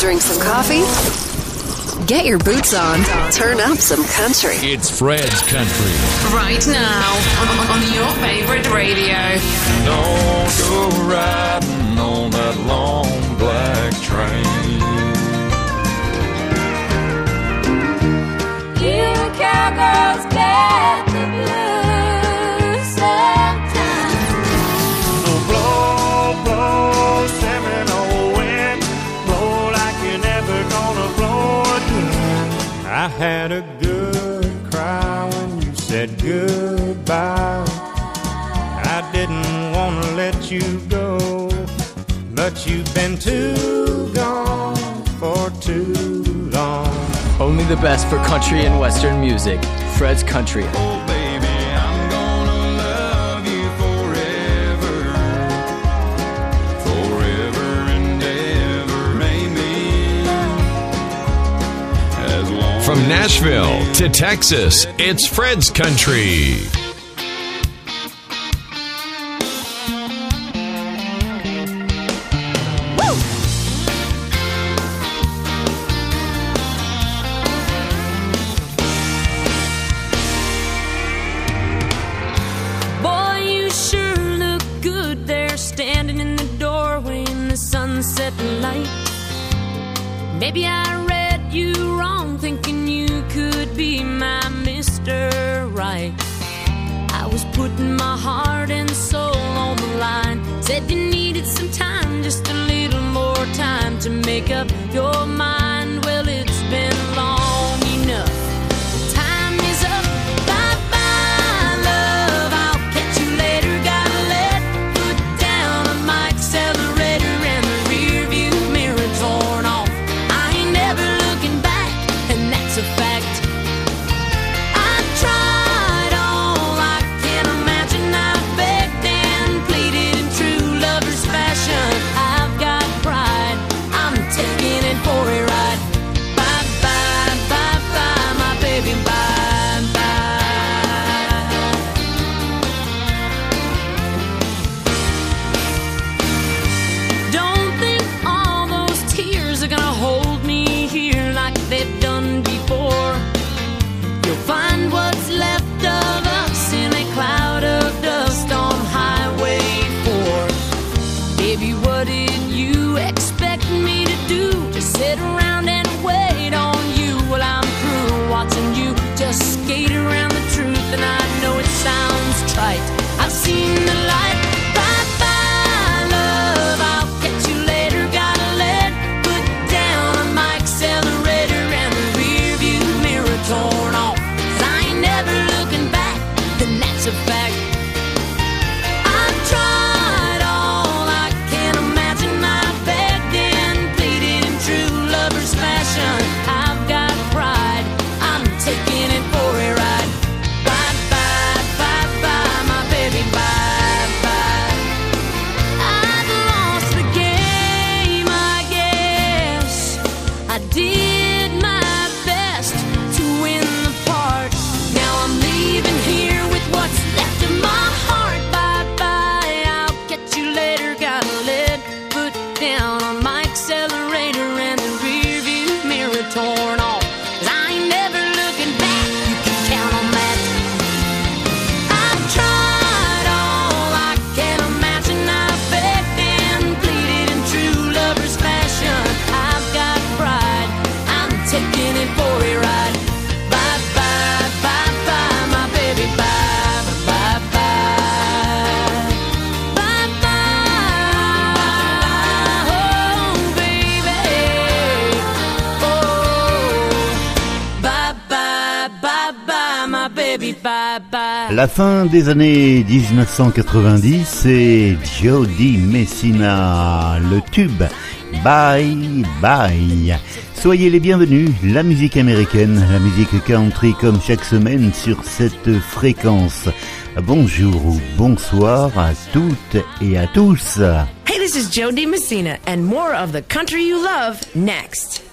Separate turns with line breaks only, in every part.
Drink some coffee. Get your boots on. Turn up some country.
It's Fred's country.
Right now on, your favorite radio.
Don't go riding on that long black train.
You cowgirls,
bad. you go, but you've been too gone for too long.
Only the best for country and western music. Fred's Country.
From Nashville to Texas, it's Fred's Country.
time to make up your mind.
La fin des années 1990, c'est Jody Messina, le tube Bye Bye. Soyez les bienvenus, la musique américaine, la musique country comme chaque semaine sur cette fréquence. Bonjour ou bonsoir à toutes et à tous.
Hey, this is Jody Messina and more of the country you love next.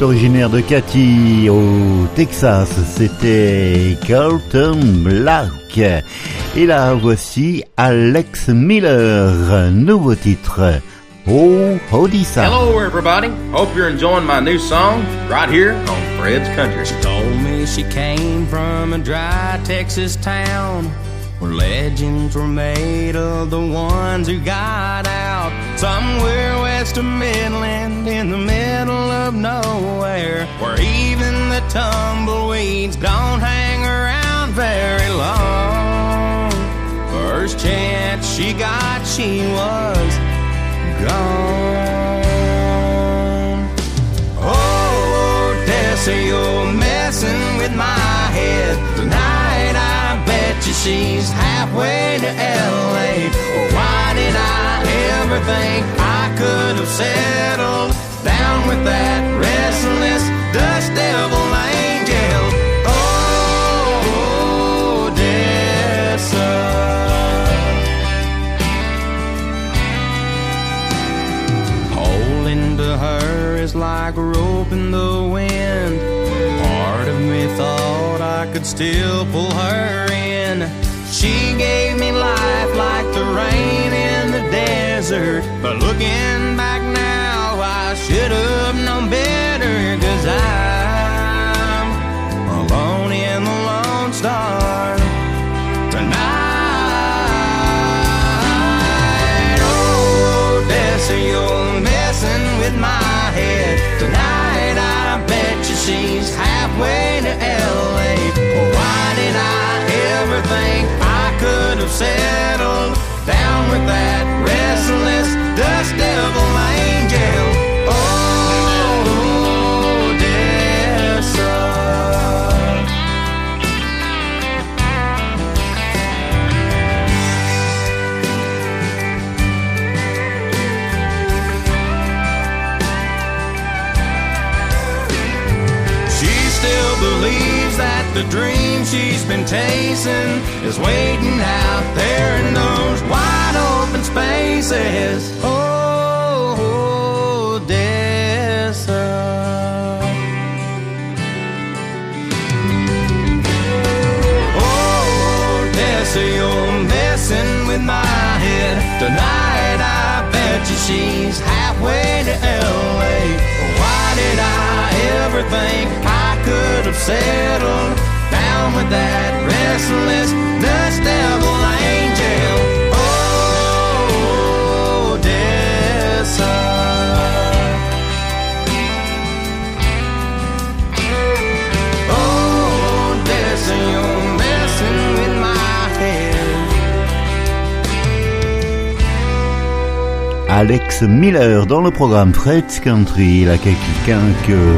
Est originaire de Katy au Texas. C'était Carlton Black. Et là, voici Alex Miller, nouveau titre. Oh, Odessa.
Hello, everybody. Hope you're enjoying my new song right here on Fred's Country.
She told me she came from a dry Texas town where legends were made of the ones who got out. Somewhere west of Midland in the middle of nowhere where even the tumbleweeds don't hang around very long. First chance she got, she was gone. Oh, Odessa, you're messing with my you she's halfway to LA. Why did I ever think I could have settled down with that restless dust devil angel? Oh, Odessa. Holding to her is like in the wind. Still pull her in. She gave me life like the rain in the desert. But looking the dream she's been chasing is waiting out there in those wide open spaces. Oh, Odessa. Oh, Odessa, you're messing with my head tonight. I bet you she's halfway to LA. Why did I ever think I could have settled down with that restless dust devil angel? Oh, Odessa. Oh, Odessa, you're messing with my head.
Alex Miller dans le programme Fred's Country, là quelqu'un que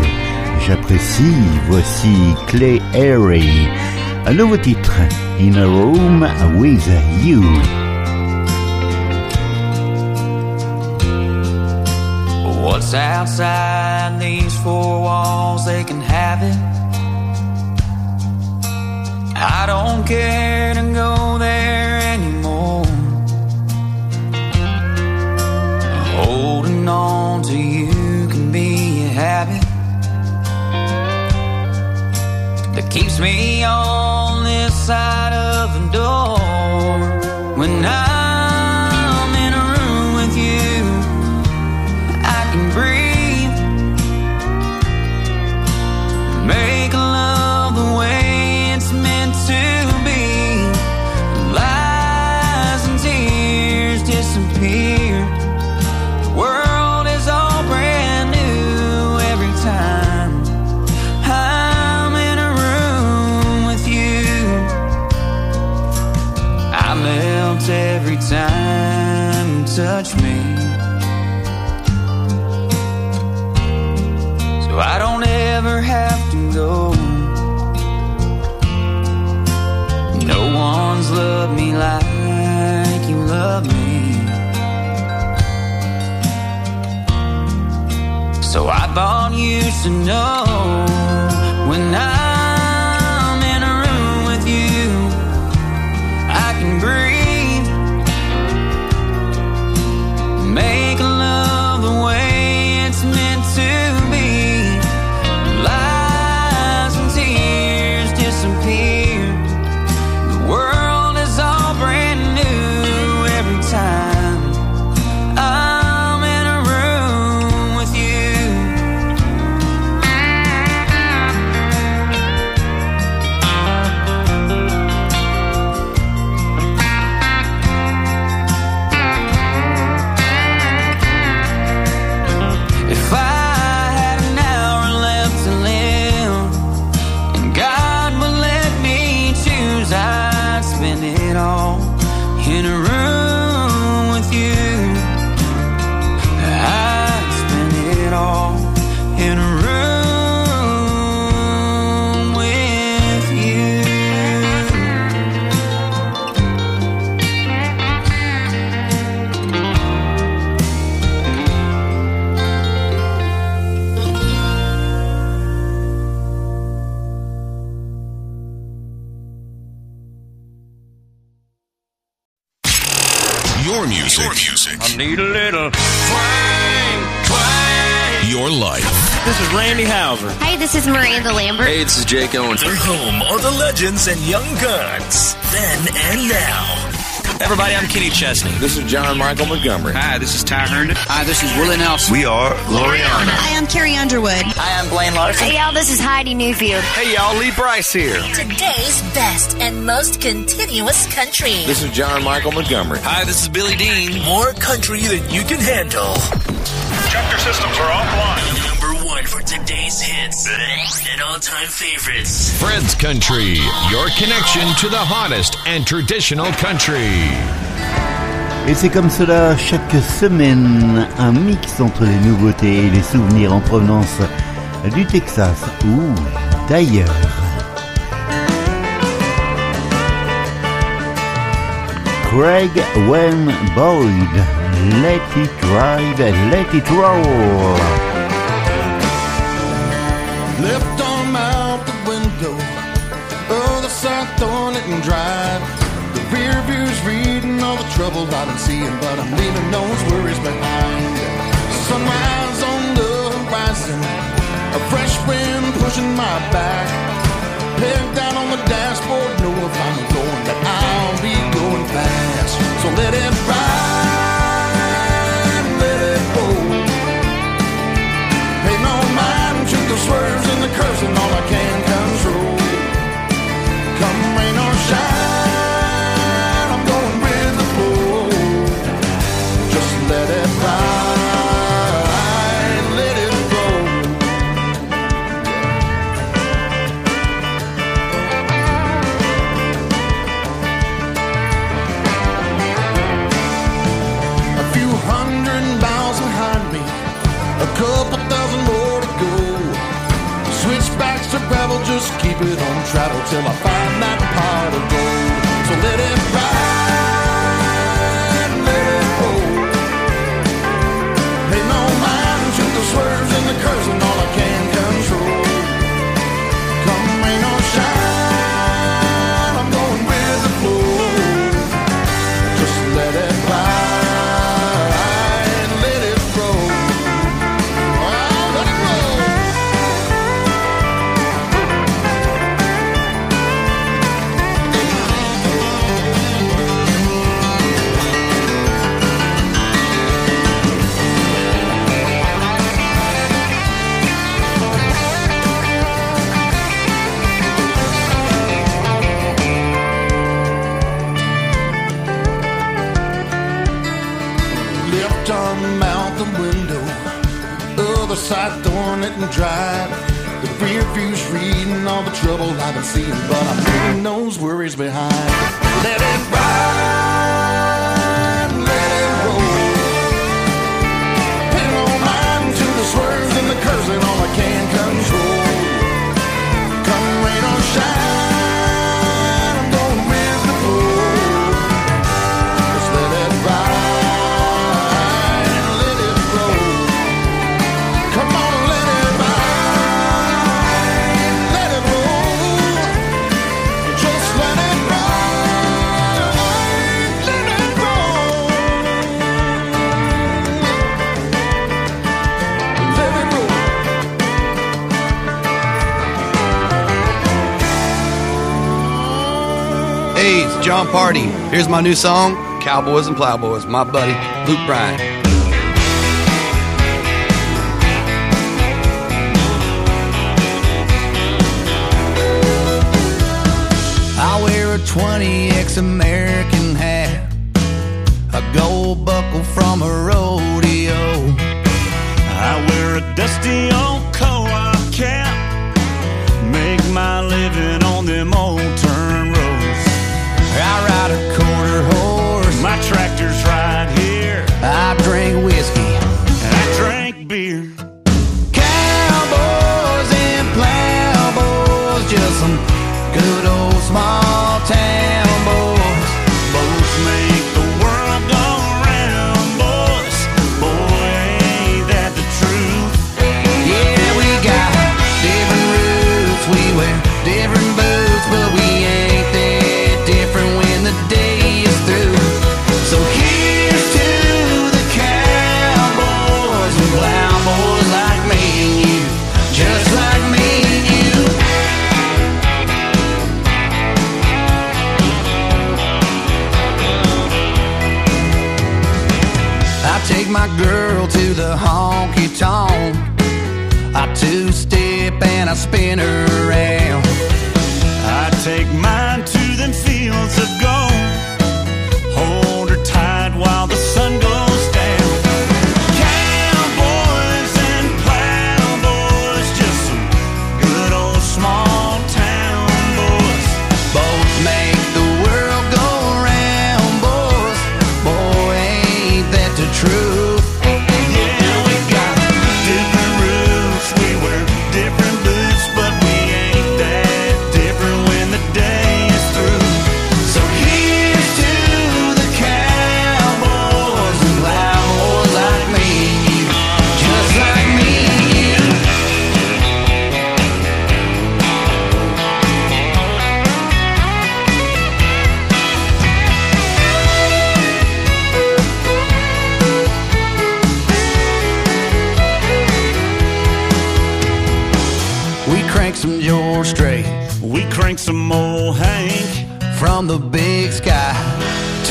j'apprécie. Voici Clay Aery, un nouveau titre, In a Room with You.
What's outside these four walls, they can have it. I don't care to go there anymore. Holding on to you can be a habit keeps me on this side of the door. When I'm
Hauser.
Hey, this is Miranda Lambert.
Hey, this is Jake Owens.
They're home of the legends and young guns. Then and now.
Everybody, I'm Kenny Chesney.
This is John Michael Montgomery.
Hi, this is Ty Herndon.
Hi, this is Willie Nelson.
We are Gloriana.
Hi, I'm Carrie Underwood.
Hi, I'm Blaine Larsen.
Hey, y'all, this is Heidi Newfield.
Hey, y'all, Lee Brice here.
Today's best and most continuous country.
This is John Michael Montgomery.
Hi, this is Billy Dean.
More country than you can handle.
Check your systems are offline.
One for today's hits and all-time favorites.
Fred's Country. Your connection to the hottest and traditional country.
Et c'est comme cela chaque semaine, un mix entre les nouveautés et les souvenirs en provenance du Texas ou d'ailleurs. Craig Wayne Boyd, Let It Ride, Let It Roll.
Left arm out the window, oh, other side throwing it and drive. The rear view's reading all the trouble I've been seeing, but I'm leaving those worries behind. Sunrise on the horizon, a fresh wind pushing my back. Head down on the dashboard, know if I'm going, that I'll be going fast. So let it ride,
Party. Here's my new song, Cowboys and Plowboys, my buddy, Luke Bryan.
I wear a 20X American hat, a gold buckle from a rodeo.
I wear a dusty old co-op cap. Make my living on them old roads.
I ride a quarter horse.
My tractor's right here. I drink whiskey. my girl to the honky tonk. I two step and I spin her around.
I take mine to them fields of gold.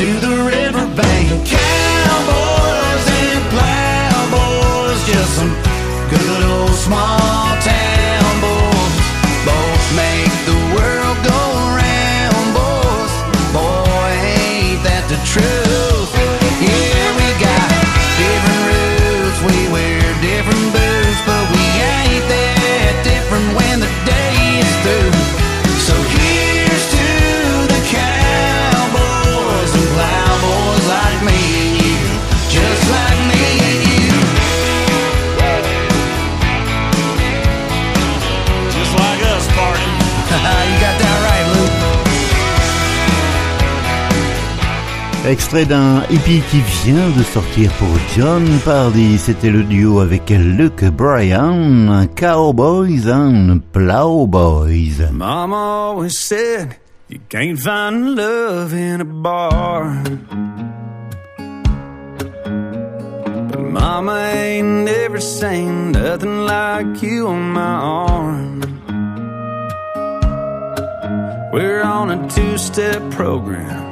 to the river.
Extrait d'un hippie qui vient de sortir pour John Pardy, c'était le duo avec Luke Bryan, Cowboys and Plowboys.
Mama always said you can't find love in a bar. Mama ain't never seen nothing like you on my arm. We're on a two-step program.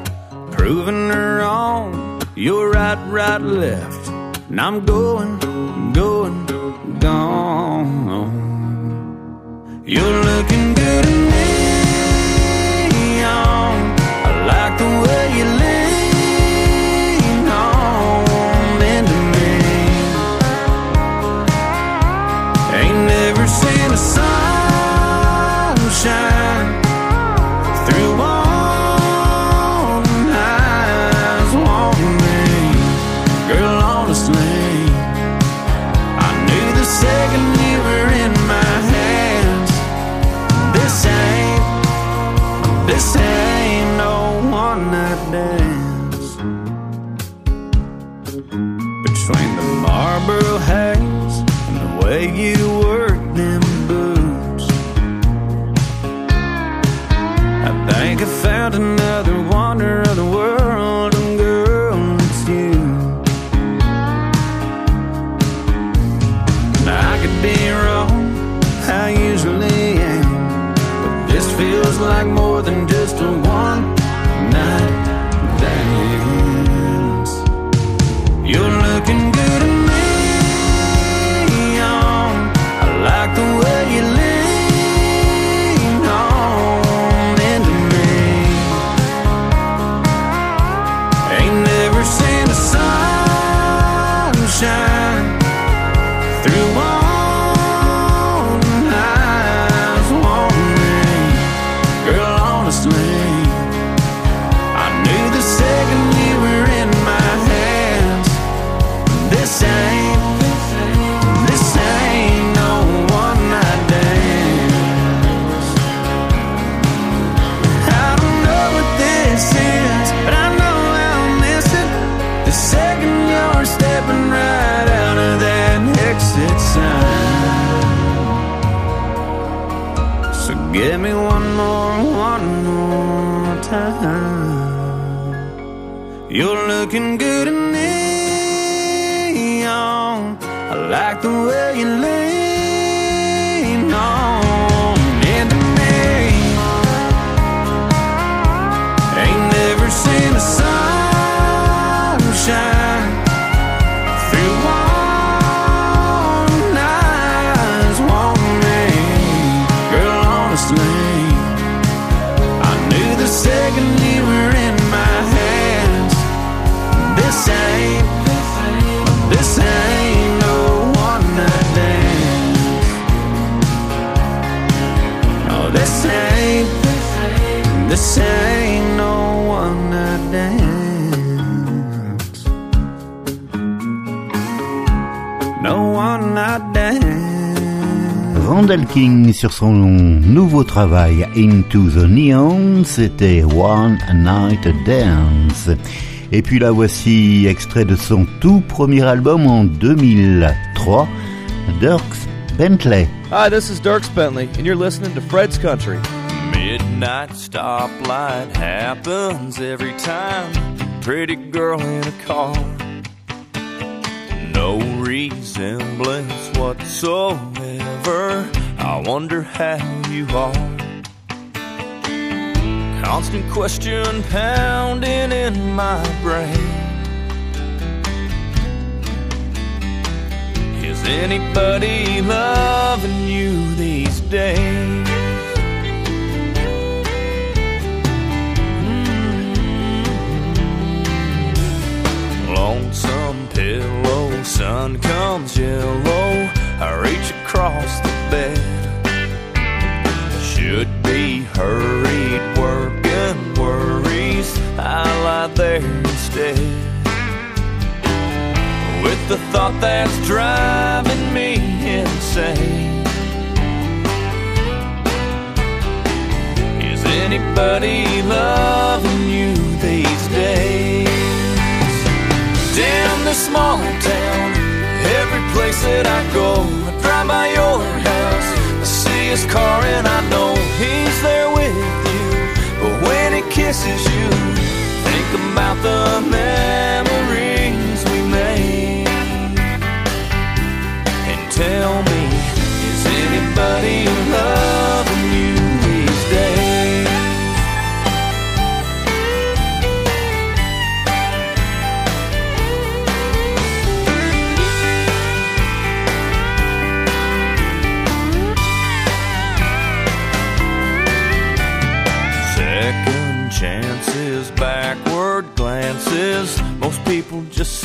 proving her wrong. You're right, right, left, and I'm going, going, gone. You're looking good in me. I like the way you live. This feels like more than just a
Randall King sur son nouveau travail Into the Neon, c'était One Night Dance. Et puis la voici extrait de son tout premier album en 2003, Dirks Bentley.
Hi, this is Dirks Bentley, and you're listening to Fred's Country.
Midnight stoplight happens every time. Pretty girl in a car. Resemblance whatsoever. I wonder how you are. Constant question pounding in my brain. Is anybody loving you these days? Hmm. Lonesome pillow, sun comes yellow. I reach across the bed. Should be hurried, working worries. I lie there instead. With the thought that's driving me insane. Is anybody loving you these days? Down this small town, every place that I go, I drive by your house. I see his car and I know he's there with you. But when he kisses you, think about the memories we made. And tell me, is anybody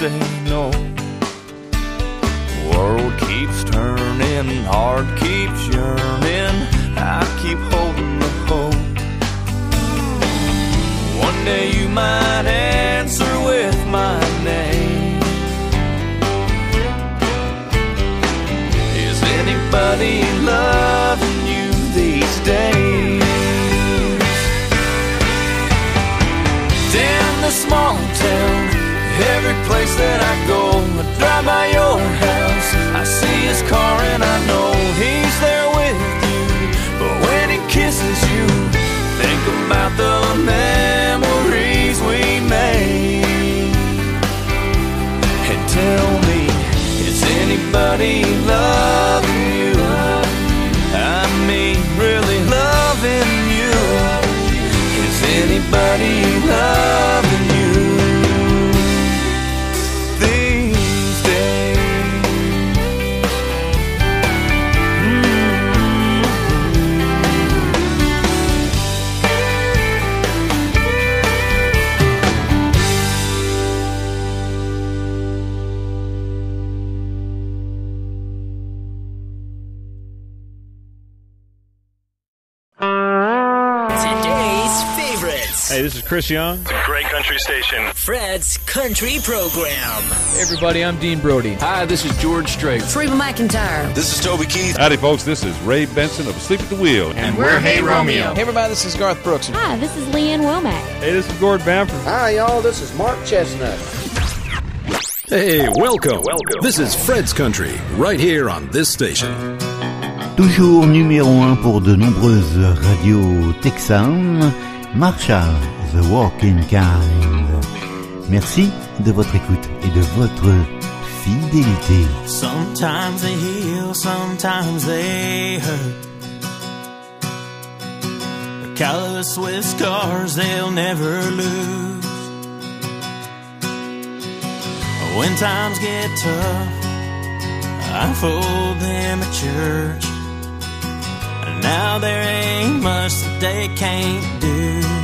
say
Chris Young.
It's a great country station.
Fred's Country Program.
Hey everybody, I'm Dean Brody.
Hi, this is George Strait.
Reba McEntire.
This is Toby Keith.
Howdy, folks. This is Ray Benson of Sleep at the Wheel.
And we're Hey Romeo.
Hey everybody, this is Garth Brooks.
Hi, this is Lee Ann Womack.
Hey, this is Gord Bamford.
Hi, y'all. This is Mark Chesnutt.
Hey, welcome. Welcome. This is Fred's Country, right here on this station.
Toujours numéro un pour de nombreuses radios texanes, Marshall, The Walking Kind. Merci de votre écoute et de votre fidélité.
Sometimes they heal, sometimes they hurt. Callous with scars they'll never lose. When times get tough, I fold them at church. And now there ain't much that they can't do.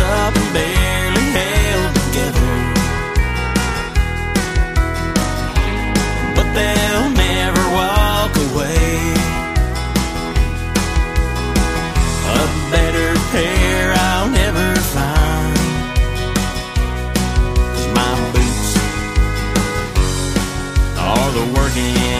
up and barely held together. But they'll never walk away. A better pair I'll never find. Cause my boots are the working.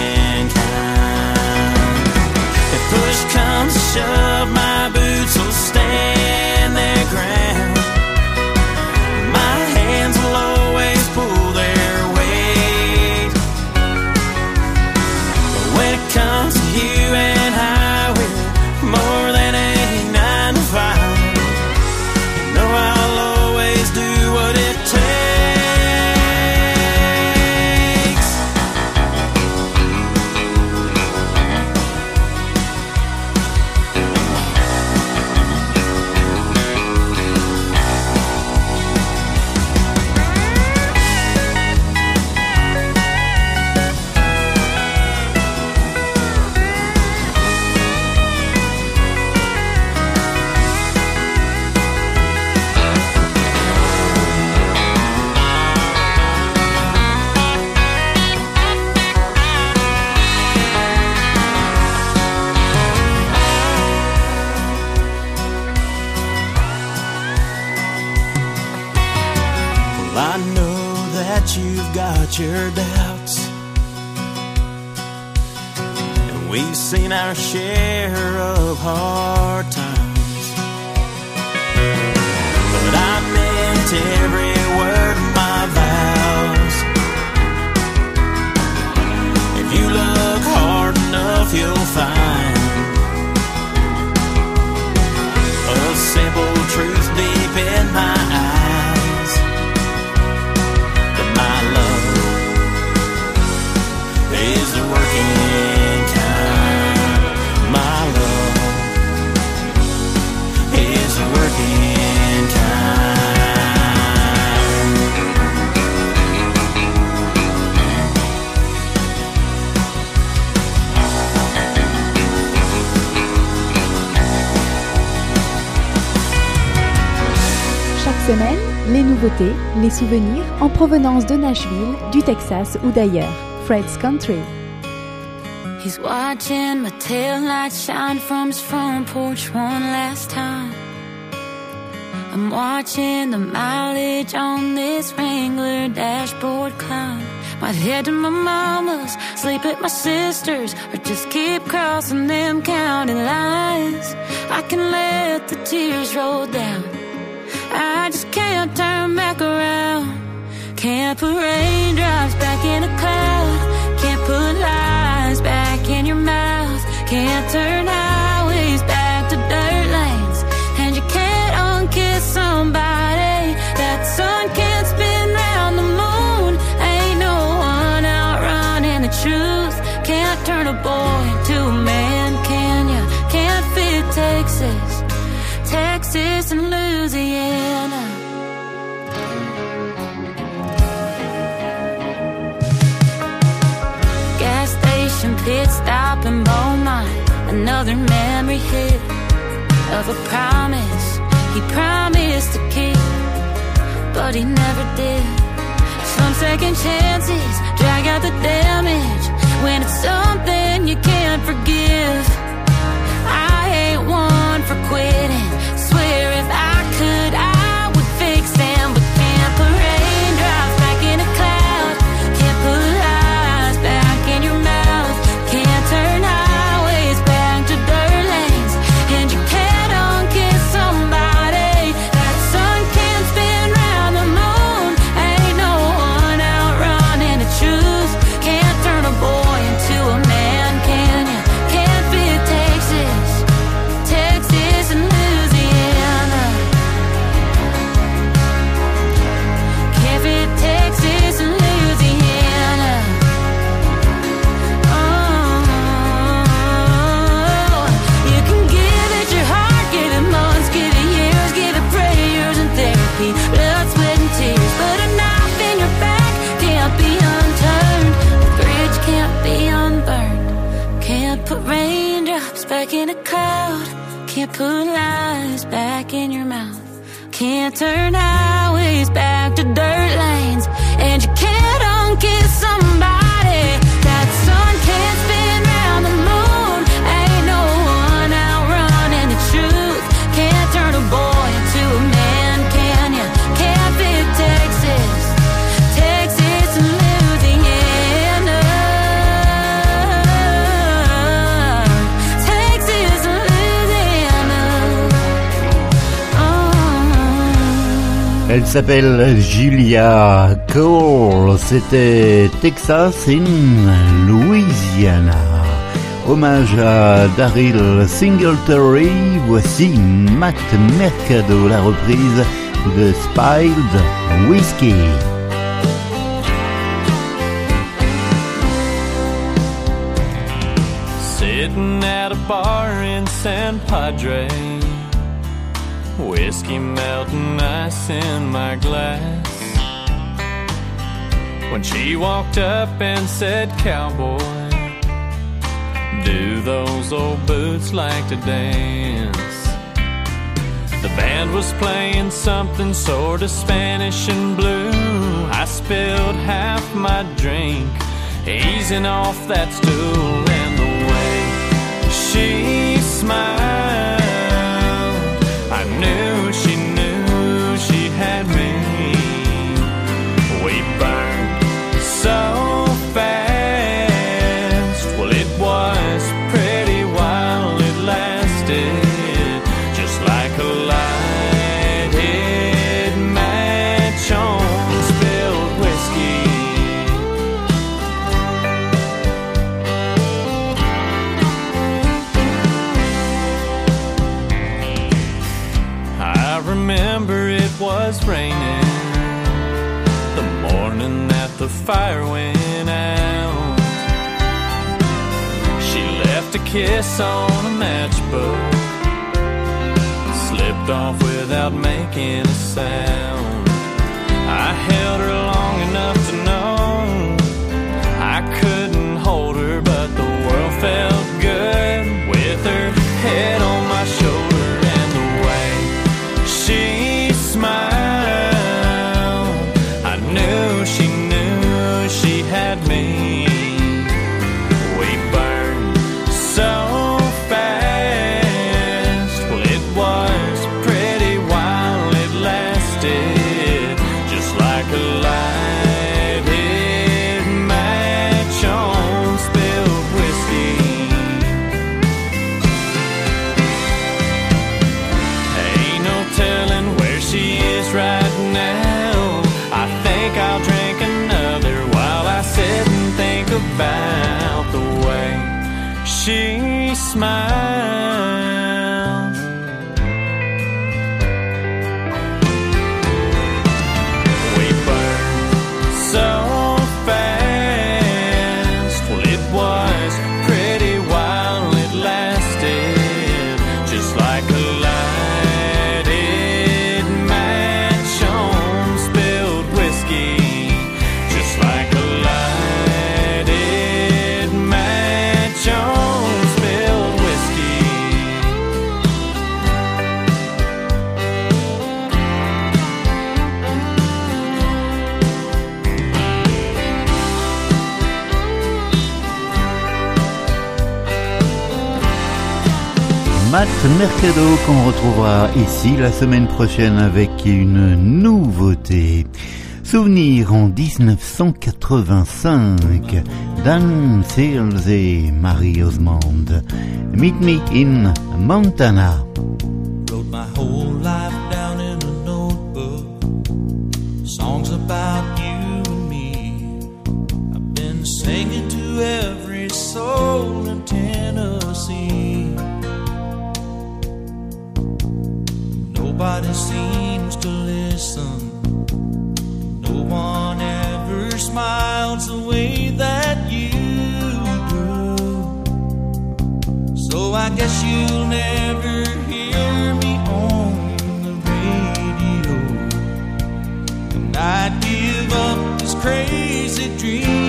Les souvenirs en provenance de Nashville, du Texas ou d'ailleurs. Fred's Country.
He's watching my tail shine from his front porch one last time. I'm watching the mileage on this Wrangler dashboard climb. Might head to my mama's, sleep at my sister's, or just keep crossing them county lines. I can let the tears roll down. I just can't turn around. Can't put raindrops back in a cloud. Can't put lies back in your mouth. Can't turn highways back to dirt lanes. And you can't unkiss somebody. That sun can't spin round the moon. Ain't no one outrunning the truth. Can't turn a boy into a man, can ya? Can't fit Texas. Texas and Louisiana. Another memory hit of a promise he promised to keep, but he never did. Some second chances drag out the damage when it's something you can't forgive.
S'appelle Julia Cole. C'était Texas in Louisiana. Hommage à Daryl Singletary. Voici Matt Mercado, la reprise de Spilled Whiskey.
Sitting at a bar in San Padre, whiskey melting ice in my glass. When she walked up and said, Cowboy, do those old boots like to dance? The band was playing something sort of Spanish and blue. I spilled half my drink, easing off that stool, and the way she smiled, fire went out. She left a kiss on a matchbook, slipped off without making a sound. I held her long enough to know I couldn't hold her, but the world felt good with her
Mercado qu'on retrouvera ici la semaine prochaine avec une nouveauté. Souvenir en 1985, Dan Seals et Marie Osmond. Meet me in Montana.
Way that you do. So I guess you'll never hear me on the radio. And I'd give up this crazy dream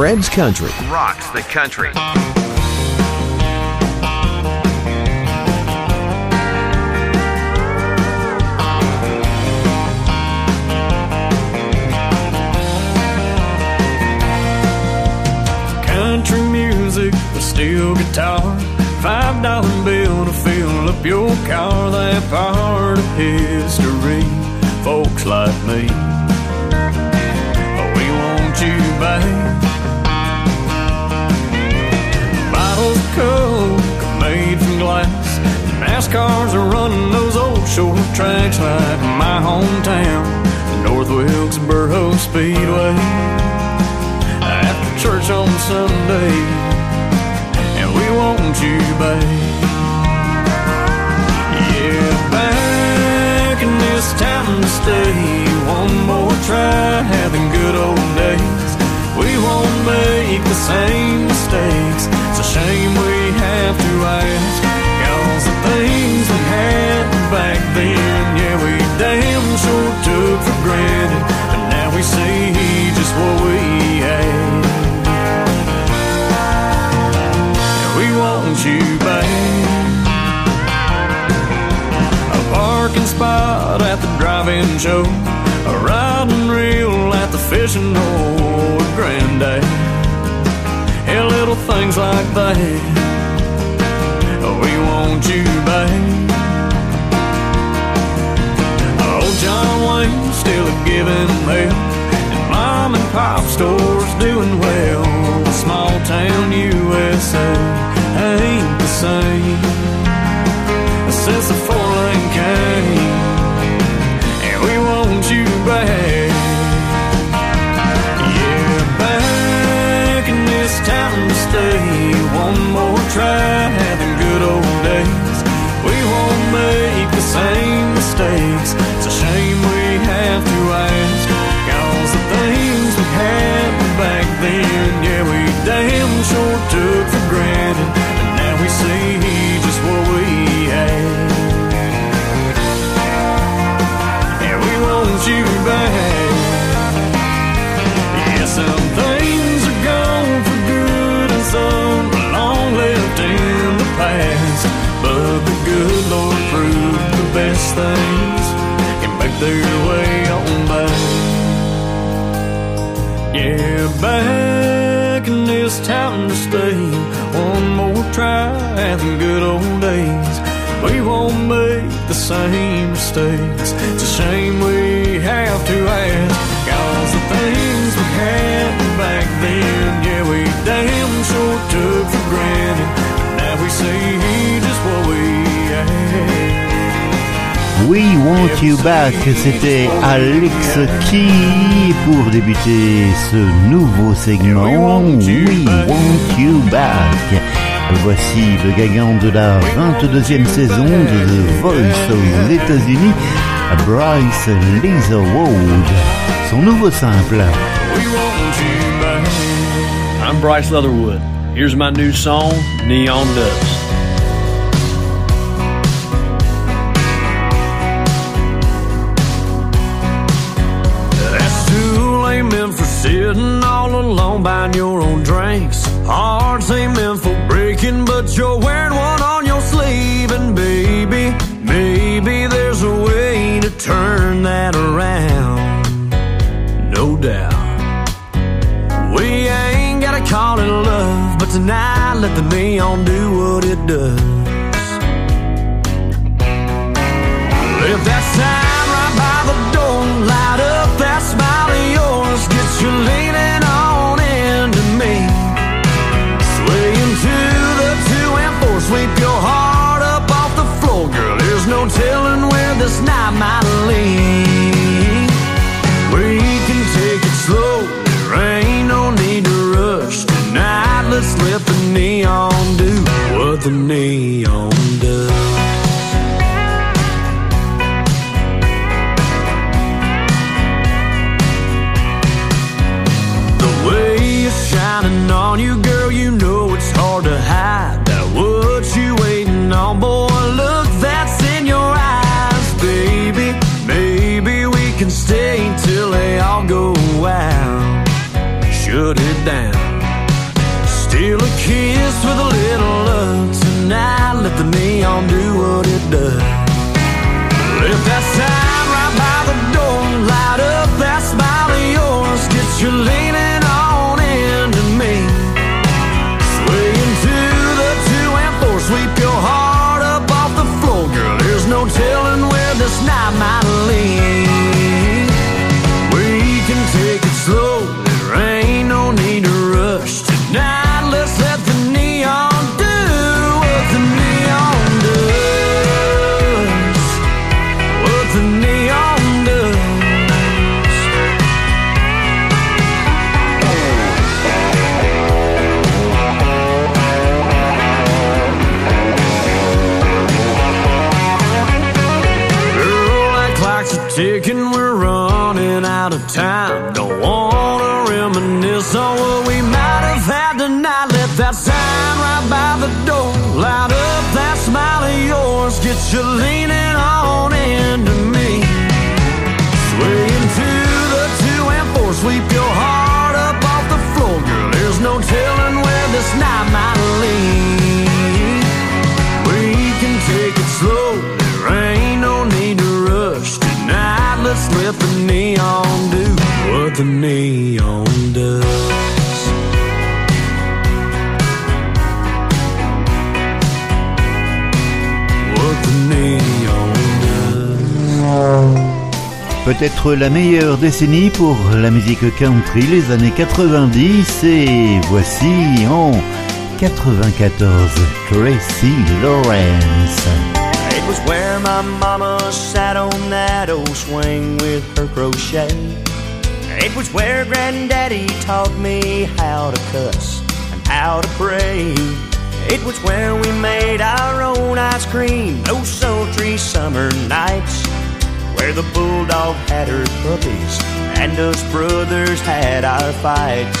Fred's Country.
Rocks the country.
Country music, the steel guitar. Five dollar bill to fill up your car. That part of history, folks like me. Oh, we want you back. NASCARs are running those old short tracks like my hometown, North Wilkesboro Speedway after church on Sunday, and we want you back. Yeah, back in this town to stay. One more try, having good old days. We won't make the same mistakes. It's a shame we have to ask. Had back then, yeah, we damn sure took for granted. And now we see just what we had. We want you back. A parking spot at the drive-in show. A riding reel at the fishing hole Granddad. Yeah, little things like that. Hell. And mom and pop stores doing well. Small town USA ain't the same since the four lane came. And we want you back. Yeah, back in this town to stay. One more try, having good old days. We won't make the same mistakes. Same mistakes. It's a shame we have to ask. Cause the things we had back then, yeah, we damn sure took for granted. Now we see just what we had.
We Want You Back, c'était Alex Key pour débuter ce nouveau segment. We Want You Back. Voici le gagnant de la 22e saison de The Voice aux États-Unis, Bryce Leatherwood. Son nouveau simple.
I'm Bryce Leatherwood. Here's my new song, Neon Dust.
That's lame for sitting all alone buying your own drinks. Hearts ain't meant for you're wearing one on your sleeve. And baby, maybe there's a way to turn that around. No doubt. We ain't gotta call it love, but tonight let the neon do what it does. If that sign right by the door, light up that smile of yours, get you leaning this night might lead. We can take it slow, there ain't no need to rush tonight. Let's let the neon do what the neon down. Steal a kiss with a little luck tonight. Let the neon do what it does. Ticking, we're running out of time. Don't wanna reminisce on what we might have had tonight. Let that sign right by the door light up that smile of yours. Get you leaning the neon does. What the neon does.
Peut-être la meilleure décennie pour la musique country, les années 90, et voici en 94 Tracy Lawrence.
It was where my mama sat on that old swing with her crochet. It was where granddaddy taught me how to cuss and how to pray. It was where we made our own ice cream oh, those sultry summer nights. Where the bulldog had her puppies and us brothers had our fights.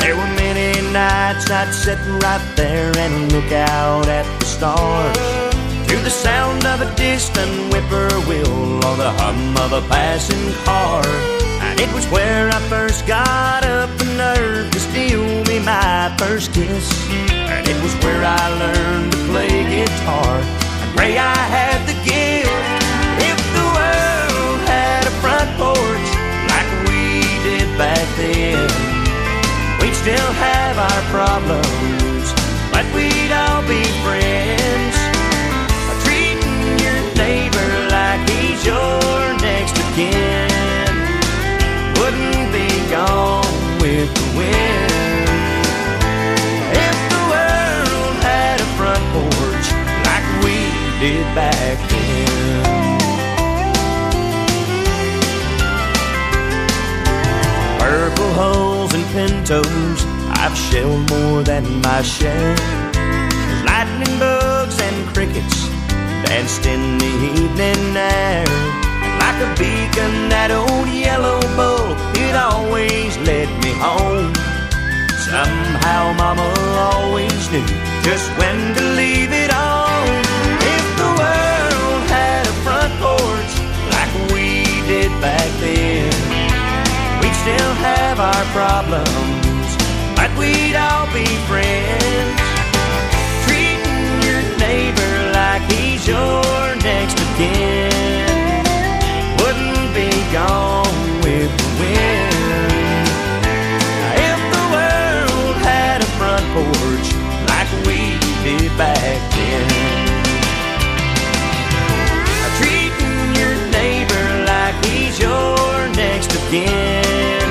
There were many nights I'd sit right there and look out at the stars. To the sound of a distant whippoorwill or the hum of a passing car. And it was where I first got up the nerve to steal me my first kiss. And it was where I learned to play guitar and pray I had the gift. If the world had a front porch like we did back then, we'd still have our problems, back then. Purple hulls and pintos, I've shelled more than my share. Lightning bugs and crickets danced in the evening air. Like a beacon, that old yellow bull, it always led me home. Somehow Mama always knew just when to leave it back then, we'd still have our problems, but we'd all be friends. Treating your neighbor like he's your next of kin wouldn't be gone with the wind. If the world had a front porch like we did back then. Kin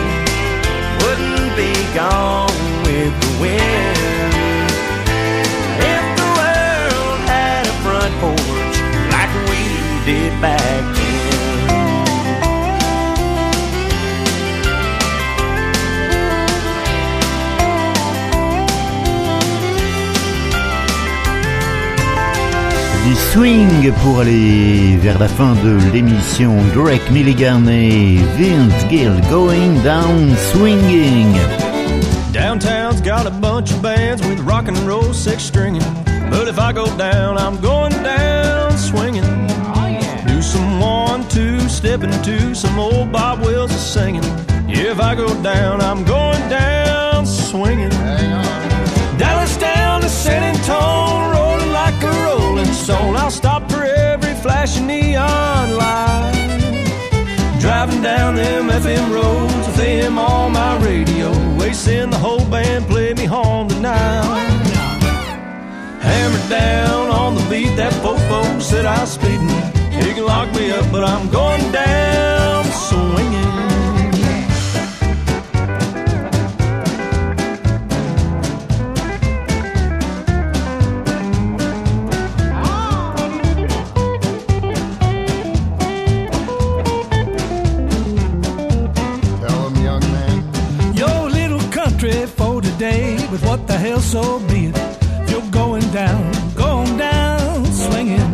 wouldn't be gone
swing pour aller vers la fin de l'émission. Drake Milligan et Vince Gill going down swinging.
Downtown's got a bunch of bands with rock and roll six stringing. But if I go down, I'm going down swinging. Do some one, two, stepping to some old Bob Wills is singing. If I go down, I'm going down swinging. Dallas down to San stone. I'll stop for every flashing neon light. Driving down them FM roads with them on my radio. Wasting the whole band, play me home tonight. Hammered down on the beat, that fofo said I was speeding. He can lock me up, but I'm going down swinging.
Hell, so be it. If you're going down, going down, swinging.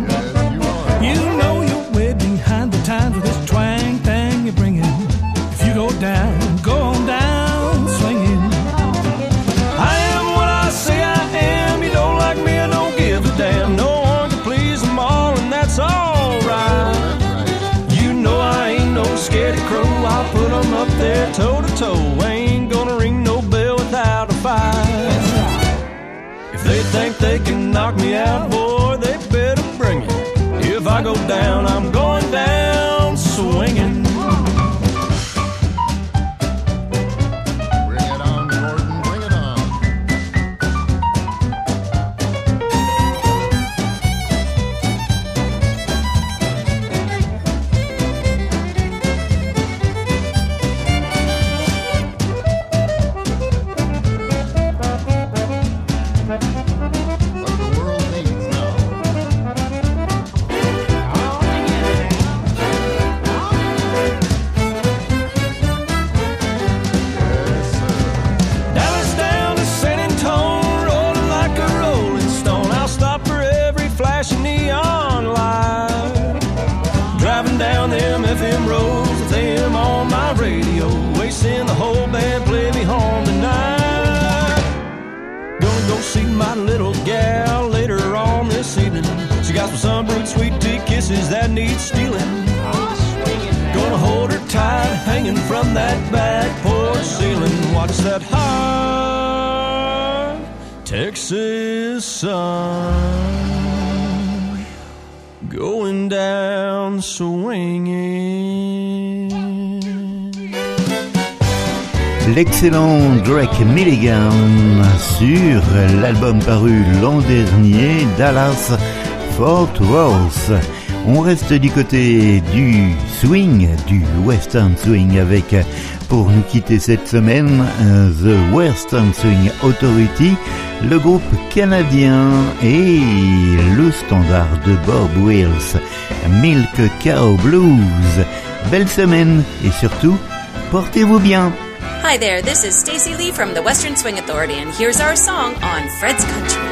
You know you're way behind the times with this twang thing you're bringing. If you go down, go on down, swinging.
I am what I say I am. You don't like me, I don't give a damn. No one can please them all, and that's alright. You know I ain't no scaredy crow. I'll put 'em up there toe to toe. They think they can knock me out, boy, they better bring it. If I go down, I'm
L'excellent Drake Milligan sur l'album paru l'an dernier, Dallas Fort Worth. On reste du côté du swing, du western swing avec, pour nous quitter cette semaine, The Western Swing Authority, le groupe canadien et le standard de Bob Wills, Milk Cow Blues. Belle semaine et surtout, portez-vous bien.
Hi there, this is Stacy Lee from the Western Swing Authority, and here's our song on Fred's Country.